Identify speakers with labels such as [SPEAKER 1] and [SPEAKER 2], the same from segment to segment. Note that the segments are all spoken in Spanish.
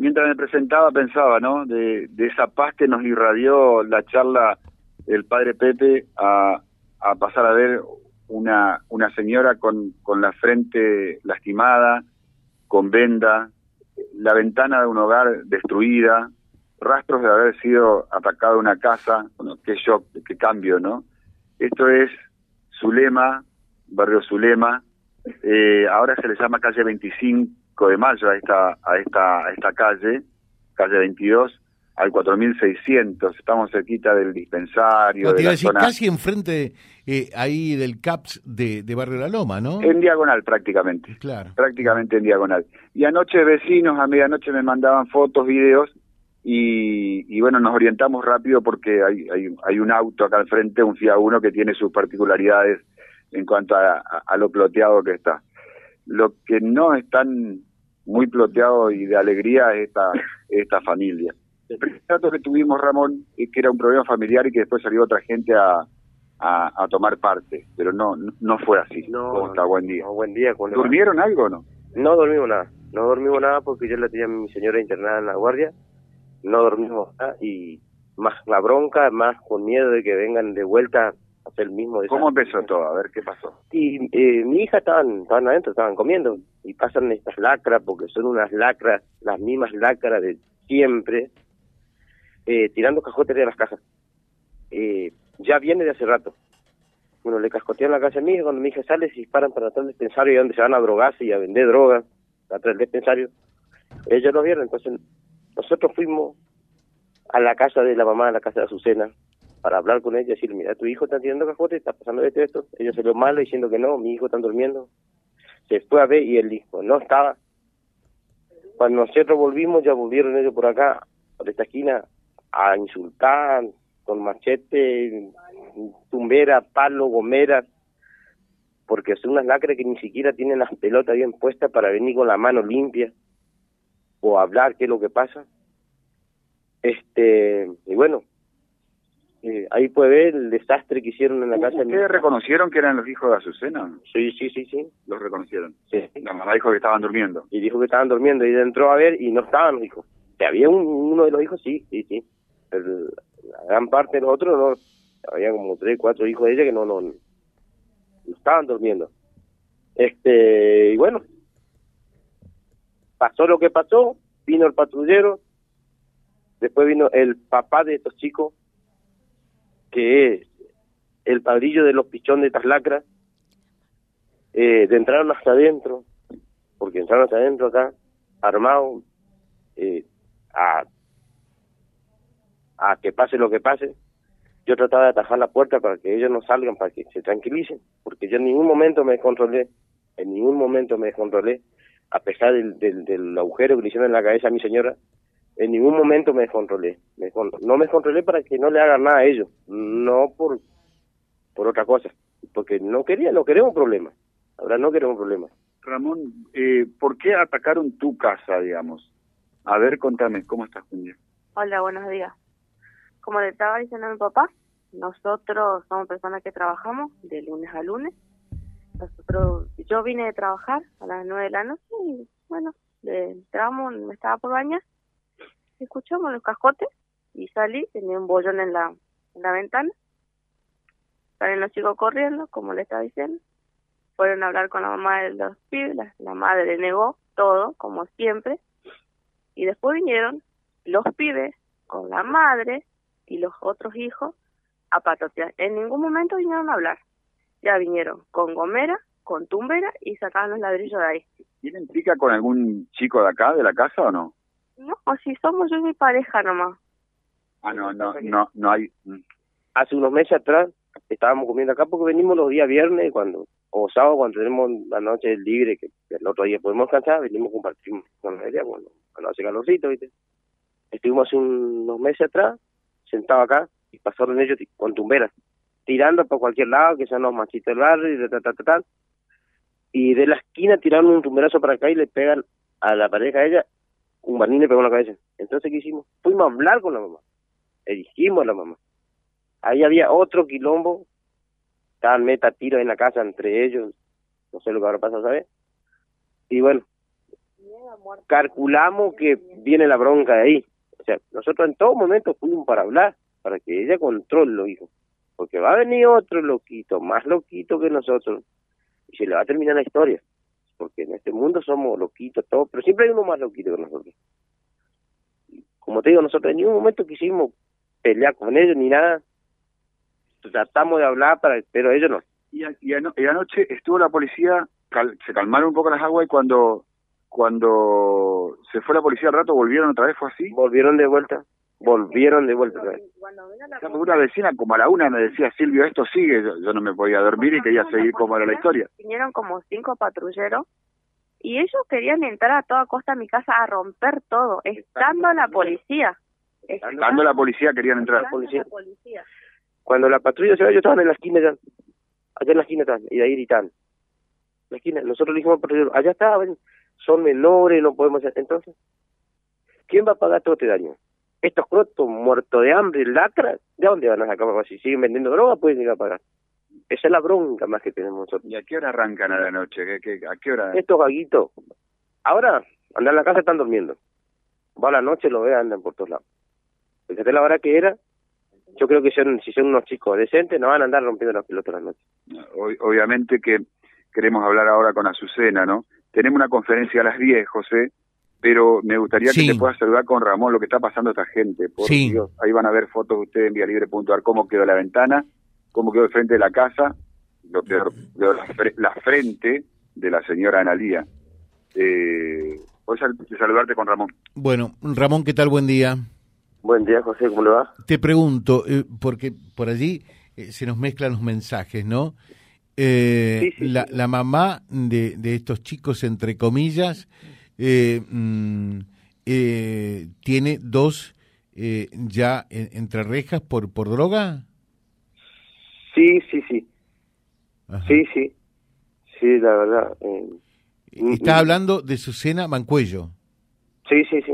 [SPEAKER 1] mientras me presentaba pensaba, ¿no? De, esa paz que nos irradió la charla del padre Pepe a, a pasar a ver una, una señora con, con la frente lastimada, con venda, la ventana de un hogar destruida, rastros de haber sido atacado una casa, bueno, qué shock, qué cambio, ¿no? Esto es Zulema, barrio Zulema, eh, ahora se le llama calle 25 de mayo a esta, a esta, a esta calle, calle 22, al 4600, estamos cerquita del dispensario. de la zona...
[SPEAKER 2] casi enfrente eh, ahí del CAPS de, de, Barrio La Loma, ¿no?
[SPEAKER 1] En diagonal prácticamente.
[SPEAKER 2] Claro.
[SPEAKER 1] Prácticamente en diagonal. Y anoche vecinos a medianoche me mandaban fotos, videos, y, y bueno, nos orientamos rápido porque hay, hay, hay, un auto acá al frente, un Fiat Uno, que tiene sus particularidades en cuanto a, a, a lo ploteado que está. Lo que no es tan muy ploteado y de alegría es esta, esta familia. El primer dato que tuvimos, Ramón, es que era un problema familiar y que después salió otra gente a, a, a tomar parte, pero no no fue así.
[SPEAKER 3] No,
[SPEAKER 1] ¿Cómo está? Buen día.
[SPEAKER 3] No, buen día.
[SPEAKER 1] ¿Durmieron algo o no?
[SPEAKER 3] No dormimos nada, no dormimos nada porque yo la tenía a mi señora internada en la guardia, no dormimos nada y más la bronca, más con miedo de que vengan de vuelta hacer el mismo
[SPEAKER 1] ¿Cómo empezó todo? A ver qué pasó.
[SPEAKER 3] Y eh, mi hija estaban, estaban adentro, estaban comiendo y pasan estas lacras porque son unas lacras, las mismas lacras de siempre, eh, tirando cajotes de las cajas. Eh, ya viene de hace rato. Bueno, le cascotean la casa a mi hija, cuando mi hija sale se disparan para atrás del dispensario y donde se van a drogarse y a vender drogas, atrás del dispensario. Ellos lo vieron, entonces nosotros fuimos a la casa de la mamá, a la casa de Azucena, para hablar con ella y decir, mira, tu hijo está tirando cajotes, está pasando esto, esto. Ella lo malo diciendo que no, mi hijo está durmiendo. Se fue a ver y él dijo, no estaba. Cuando nosotros volvimos, ya volvieron ellos por acá, por esta esquina, a insultar con machete, tumbera, palo, gomera, porque son unas lacras que ni siquiera tienen las pelotas bien puestas para venir con la mano limpia o hablar qué es lo que pasa. Este, y bueno, eh, ahí puede ver el desastre que hicieron en la casa.
[SPEAKER 1] ¿Ustedes reconocieron que eran los hijos de Azucena?
[SPEAKER 3] Sí, sí, sí, sí.
[SPEAKER 1] Los reconocieron.
[SPEAKER 3] Sí.
[SPEAKER 1] La mamá dijo que estaban durmiendo.
[SPEAKER 3] Y dijo que estaban durmiendo y entró a ver y no estaban los hijos. Que había un, uno de los hijos, sí, sí, sí. Pero la gran parte de los otros no. Había como tres, cuatro hijos de ella que no, no, no estaban durmiendo. Este, y bueno, pasó lo que pasó, vino el patrullero, después vino el papá de estos chicos, que es el padrillo de los pichones de estas lacras, eh, de entraron hasta adentro, porque entraron hasta adentro acá, armados, eh, a, a que pase lo que pase. Yo trataba de atajar la puerta para que ellos no salgan, para que se tranquilicen, porque yo en ningún momento me descontrolé, en ningún momento me descontrolé, a pesar del, del, del agujero que le hicieron en la cabeza a mi señora, en ningún momento me descontrolé. Me, no me descontrolé para que no le hagan nada a ellos, no por, por otra cosa, porque no quería, no queremos problemas. Ahora no queremos problemas.
[SPEAKER 1] Ramón, eh, ¿por qué atacaron tu casa, digamos? A ver, contame, ¿cómo estás, Julia?
[SPEAKER 4] Hola, buenos días. Como le estaba diciendo a mi papá, nosotros somos personas que trabajamos de lunes a lunes. Nosotros, yo vine de trabajar a las nueve de la noche y, bueno, entramos, me estaba por bañar, escuchamos los cascotes y salí, tenía un bollón en la, en la ventana. Salen los chicos corriendo, como le estaba diciendo. Fueron a hablar con la mamá de los pibes, la, madre negó todo, como siempre. Y después vinieron los pibes con la madre y los otros hijos a patotear. En ningún momento vinieron a hablar. Ya vinieron con gomera, con tumbera y sacaban los ladrillos de ahí.
[SPEAKER 1] ¿Tienen pica con algún chico de acá, de la casa o no?
[SPEAKER 4] No, o si somos yo y mi pareja nomás.
[SPEAKER 1] Ah, no, no, no, no hay... mm.
[SPEAKER 3] Hace unos meses atrás estábamos comiendo acá porque venimos los días viernes cuando o sábado cuando tenemos la noche libre que el otro día podemos descansar, venimos a compartir con ella cuando, cuando hace calorcito, ¿viste? Estuvimos hace unos meses atrás sentados acá y pasaron ellos con tumberas, tirando por cualquier lado, que sean los machitos del barrio y ta, ta, ta, ta, y de la esquina tiraron un tumberazo para acá y le pegan a la pareja de ella, un barnín le pegó en la cabeza. Entonces, ¿qué hicimos? Fuimos a hablar con la mamá, le dijimos a la mamá. Ahí había otro quilombo, estaban meta tiros en la casa entre ellos, no sé lo que habrá pasado, ¿sabes? Y bueno, calculamos que viene la bronca de ahí. O sea, nosotros en todo momento fuimos para hablar, para que ella controle lo hijo. Porque va a venir otro loquito, más loquito que nosotros, y se le va a terminar la historia. Porque en este mundo somos loquitos todos, pero siempre hay uno más loquito que nosotros. Como te digo, nosotros en ningún momento quisimos pelear con ellos ni nada. Tratamos de hablar, para pero ellos no.
[SPEAKER 1] Y, y, anoche estuvo la policía, se calmaron un poco las aguas y cuando cuando se fue la policía al rato volvieron otra vez, ¿fue así?
[SPEAKER 3] Volvieron de vuelta, volvieron de vuelta.
[SPEAKER 1] una vecina como a la una me decía, Silvio, esto sigue, yo, no me podía dormir y quería seguir como era la historia.
[SPEAKER 4] Vinieron como cinco patrulleros y ellos querían entrar a toda costa a mi casa a romper todo, estando la policía.
[SPEAKER 1] Estando la policía querían entrar.
[SPEAKER 3] La policía. Cuando la patrulla se va, yo estaban en la esquina ya, allá en la esquina y de ahí gritan. La esquina, nosotros dijimos, allá estaban, son menores, no podemos hacer. Entonces, ¿quién va a pagar todo este daño? Estos crotos muertos de hambre, lacras, ¿de dónde van a sacar? Si siguen vendiendo droga, pueden llegar a pagar. Esa es la bronca más que tenemos nosotros.
[SPEAKER 1] ¿Y a qué hora arrancan a la noche? a qué hora?
[SPEAKER 3] Estos vaguitos, ahora andan en la casa, están durmiendo. Va a la noche, lo ve, andan por todos lados. Fíjate la hora que era, yo creo que son, si son unos chicos decentes, no van a andar rompiendo las pelotas la noche.
[SPEAKER 1] obviamente que queremos hablar ahora con Azucena, ¿no? Tenemos una conferencia a las 10, José, pero me gustaría que te puedas saludar con Ramón lo que está pasando a esta gente. Por Dios, ahí van a ver fotos de ustedes en vialibre.ar, cómo quedó la ventana, cómo quedó el frente de la casa, lo peor, la, frente de la señora Analía. Eh, saludarte con Ramón.
[SPEAKER 2] Bueno, Ramón, ¿qué tal? Buen día.
[SPEAKER 3] Buen día, José, ¿cómo le va?
[SPEAKER 2] Te pregunto, eh, porque por allí eh, se nos mezclan los mensajes, ¿no? Eh, la, la, mamá de, de, estos chicos, entre comillas, eh, mm, eh, tiene dos ya entre rejas por, por droga.
[SPEAKER 3] Sí, sí, sí. Sí, sí. Sí, la verdad.
[SPEAKER 2] Está hablando de Susana Mancuello.
[SPEAKER 3] Sí, sí, sí.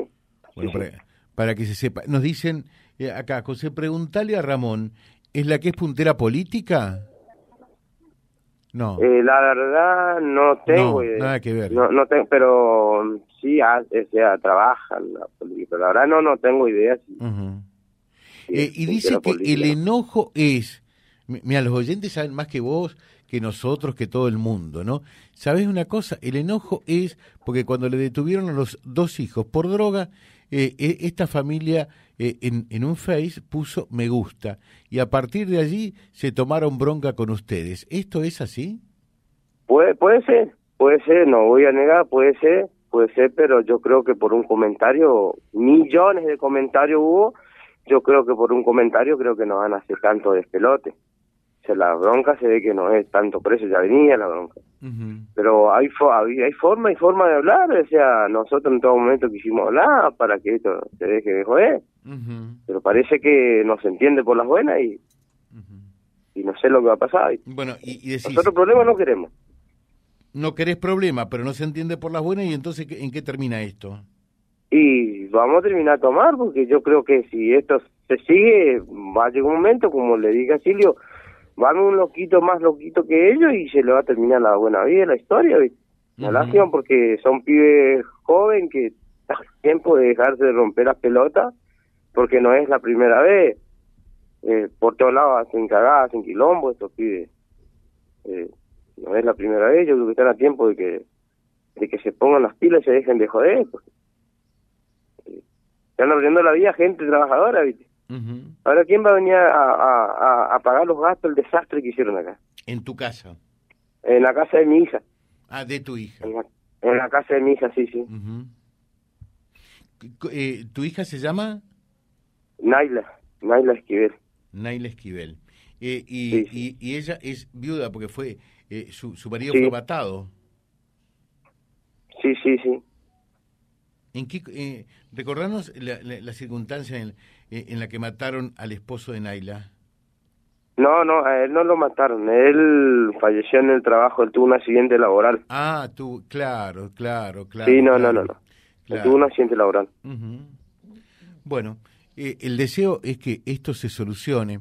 [SPEAKER 2] Bueno, para, para, que se sepa. Nos dicen acá, José, preguntale a Ramón, ¿es la que es puntera política? No.
[SPEAKER 3] Eh, la verdad no tengo
[SPEAKER 2] no, Nada que ver.
[SPEAKER 3] No, no tengo, pero sí, hace, sea, trabaja la política. La verdad no, no tengo idea.
[SPEAKER 2] Eh, y dice que el enojo es, mira, los oyentes saben más que vos, que nosotros, que todo el mundo, ¿no? ¿Sabes una cosa? El enojo es porque cuando le detuvieron a los dos hijos por droga, eh, esta familia en, en un Face puso me gusta y a partir de allí se tomaron bronca con ustedes. ¿Esto es así?
[SPEAKER 3] Puede, puede ser, puede ser, no voy a negar, puede ser, puede ser, pero yo creo que por un comentario, millones de comentarios hubo, yo creo que por un comentario creo que no van a hacer tanto despelote. O sea, la bronca se ve que no es tanto por eso, ya venía la bronca. Pero hay, hay, forma y forma de hablar, o sea, nosotros en todo momento quisimos hablar para que esto se deje de joder. Pero parece que no se entiende por las buenas y, y no sé lo que va a pasar.
[SPEAKER 2] Bueno, y, y
[SPEAKER 3] Nosotros problemas no queremos.
[SPEAKER 2] No querés problema, pero no se entiende por las buenas y entonces ¿en qué termina esto?
[SPEAKER 3] Y vamos a terminar a tomar porque yo creo que si esto se sigue, va a llegar un momento, como le dije a Silvio, van un loquito más loquito que ellos y se le va a terminar la buena vida, la historia. La lástima porque son pibes jóvenes que está tiempo de dejarse de romper las pelotas porque no es la primera vez. Eh, por todos lados hacen cagadas, hacen quilombo estos pibes. Eh, no es la primera vez, yo creo que están a tiempo de que de que se pongan las pilas y se dejen de joder. Porque, eh, están abriendo la vida gente trabajadora, ¿viste? Ahora, ¿quién va a venir a, a, a, pagar los gastos del desastre que hicieron acá?
[SPEAKER 2] ¿En tu casa?
[SPEAKER 3] En la casa de mi hija.
[SPEAKER 2] Ah, de tu hija.
[SPEAKER 3] En la, casa de mi hija, sí, sí.
[SPEAKER 2] Eh, ¿Tu hija se llama?
[SPEAKER 3] Naila, Naila Esquivel.
[SPEAKER 2] Naila Esquivel. Eh, y, y, ella es viuda porque fue eh, su, su marido fue matado.
[SPEAKER 3] Sí, sí, sí.
[SPEAKER 2] ¿En qué, eh, recordarnos la, la, circunstancia en, eh, en, la que mataron al esposo de Naila.
[SPEAKER 3] No, no, a él no lo mataron. Él falleció en el trabajo, él tuvo un accidente laboral.
[SPEAKER 2] Ah, tú, claro, claro, claro.
[SPEAKER 3] Sí, no, no, no, no. tuvo un accidente laboral.
[SPEAKER 2] Bueno, eh, el deseo es que esto se solucione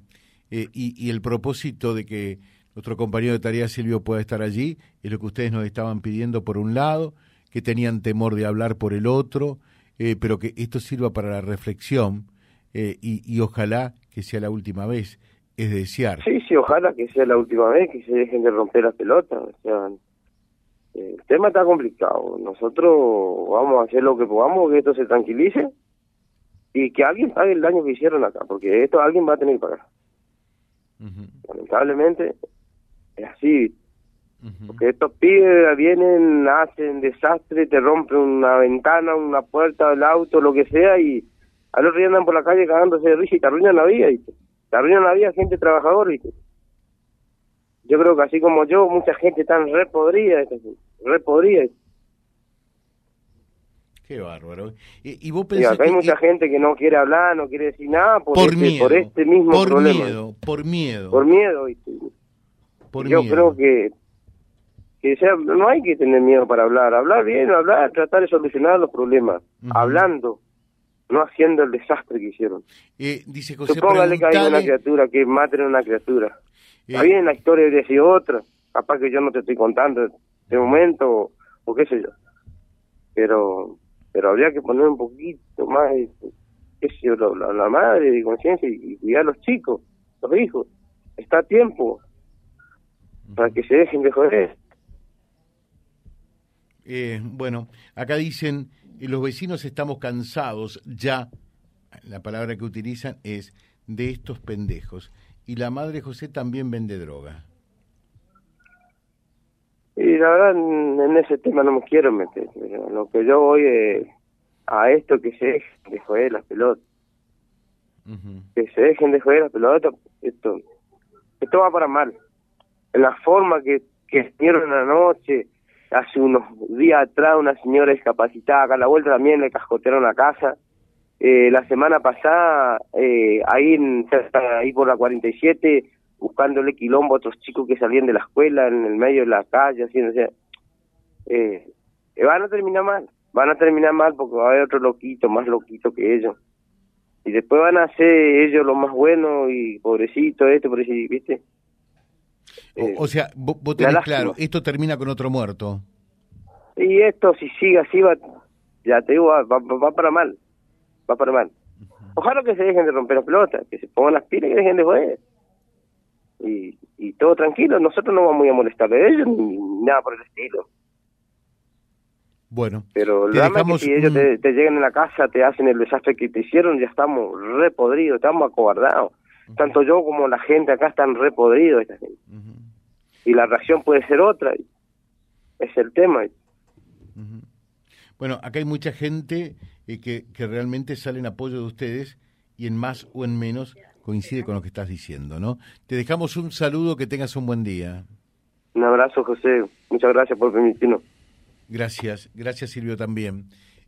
[SPEAKER 2] y, y el propósito de que nuestro compañero de tarea Silvio pueda estar allí, es lo que ustedes nos estaban pidiendo por un lado, que tenían temor de hablar por el otro, eh, pero que esto sirva para la reflexión eh, y, y, ojalá que sea la última vez, es desear.
[SPEAKER 3] Sí, sí, ojalá que sea la última vez, que se dejen de romper las pelotas. O sea, el tema está complicado. Nosotros vamos a hacer lo que podamos, que esto se tranquilice y que alguien pague el daño que hicieron acá, porque esto alguien va a tener que pagar. Lamentablemente es así. Porque estos pibes vienen, hacen desastre, te rompen una ventana, una puerta del auto, lo que sea, y al otro día andan por la calle cagándose de risa y te arruinan la vida, ¿viste? Te arruinan la vida gente trabajadora, ¿viste? Yo creo que así como yo, mucha gente está re podrida, re podrida.
[SPEAKER 2] Qué bárbaro. Y, vos
[SPEAKER 3] pensás hay mucha gente que no quiere hablar, no quiere decir nada por,
[SPEAKER 2] por,
[SPEAKER 3] este,
[SPEAKER 2] miedo,
[SPEAKER 3] por este mismo
[SPEAKER 2] por
[SPEAKER 3] problema.
[SPEAKER 2] Miedo, por miedo.
[SPEAKER 3] Por miedo, ¿viste? Yo creo que, que sea, no hay que tener miedo para hablar. Hablar bien, hablar, tratar de solucionar los problemas. Hablando, no haciendo el desastre que hicieron.
[SPEAKER 2] Eh, dice José,
[SPEAKER 3] Supóngale que hay una criatura, que maten a una criatura.
[SPEAKER 2] Eh,
[SPEAKER 3] bien, la historia de decir otra. Capaz que yo no te estoy contando de momento, o qué sé yo. Pero pero habría que poner un poquito más, este, qué sé yo, la, la madre de conciencia y, y cuidar a los chicos, los hijos. Está a tiempo para que se dejen de joder.
[SPEAKER 2] Eh, bueno, acá dicen, eh, los vecinos estamos cansados ya, la palabra que utilizan es de estos pendejos. Y la madre José también vende droga.
[SPEAKER 3] Y la verdad, en ese tema no me quiero meter. Pero lo que yo voy es a esto que se dejen de joder las pelotas. Que se dejen de joder las pelotas. Esto, esto va para mal. En la forma que, que la noche, hace unos días atrás, una señora discapacitada, acá a la vuelta también le cascotearon la casa. Eh, la semana pasada, eh, ahí, en, ahí por la 47, buscándole quilombo a otros chicos que salían de la escuela en el medio de la calle, así, o sea, eh, eh, van a terminar mal, van a terminar mal porque va a haber otro loquito, más loquito que ellos. Y después van a ser ellos los más buenos y pobrecito este, pobrecito, ¿viste? Eh,
[SPEAKER 2] O, sea, vos, vos tenés claro, esto termina con otro muerto.
[SPEAKER 3] Y esto, si sigue así, va, ya te digo, va, va, va para mal. Va para mal. Ojalá que se dejen de romper las pelotas, que se pongan las pilas y que dejen de joder. Y, y todo tranquilo, nosotros no vamos a molestar a ellos ni, nada por el estilo.
[SPEAKER 2] Bueno,
[SPEAKER 3] Pero
[SPEAKER 2] dejamos
[SPEAKER 3] que si ellos
[SPEAKER 2] un-
[SPEAKER 3] te, te llegan en la casa, te hacen el desastre que te hicieron, ya estamos re podridos, estamos acobardados. Tanto yo como la gente acá están re podridos. Esta gente. Y la reacción puede ser otra. Es el tema.
[SPEAKER 2] bueno, acá hay mucha gente eh, que, que realmente sale en apoyo de ustedes y en más o en menos coincide con lo que estás diciendo, ¿no? Te dejamos un saludo, que tengas un buen día.
[SPEAKER 3] Un abrazo, José. Muchas gracias por permitirnos.
[SPEAKER 2] Gracias, gracias Silvio también.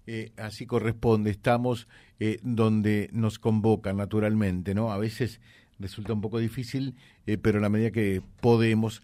[SPEAKER 2] Eh, así corresponde, estamos eh, donde nos convocan naturalmente, ¿no? A veces resulta un poco difícil, eh, pero en la medida que podemos,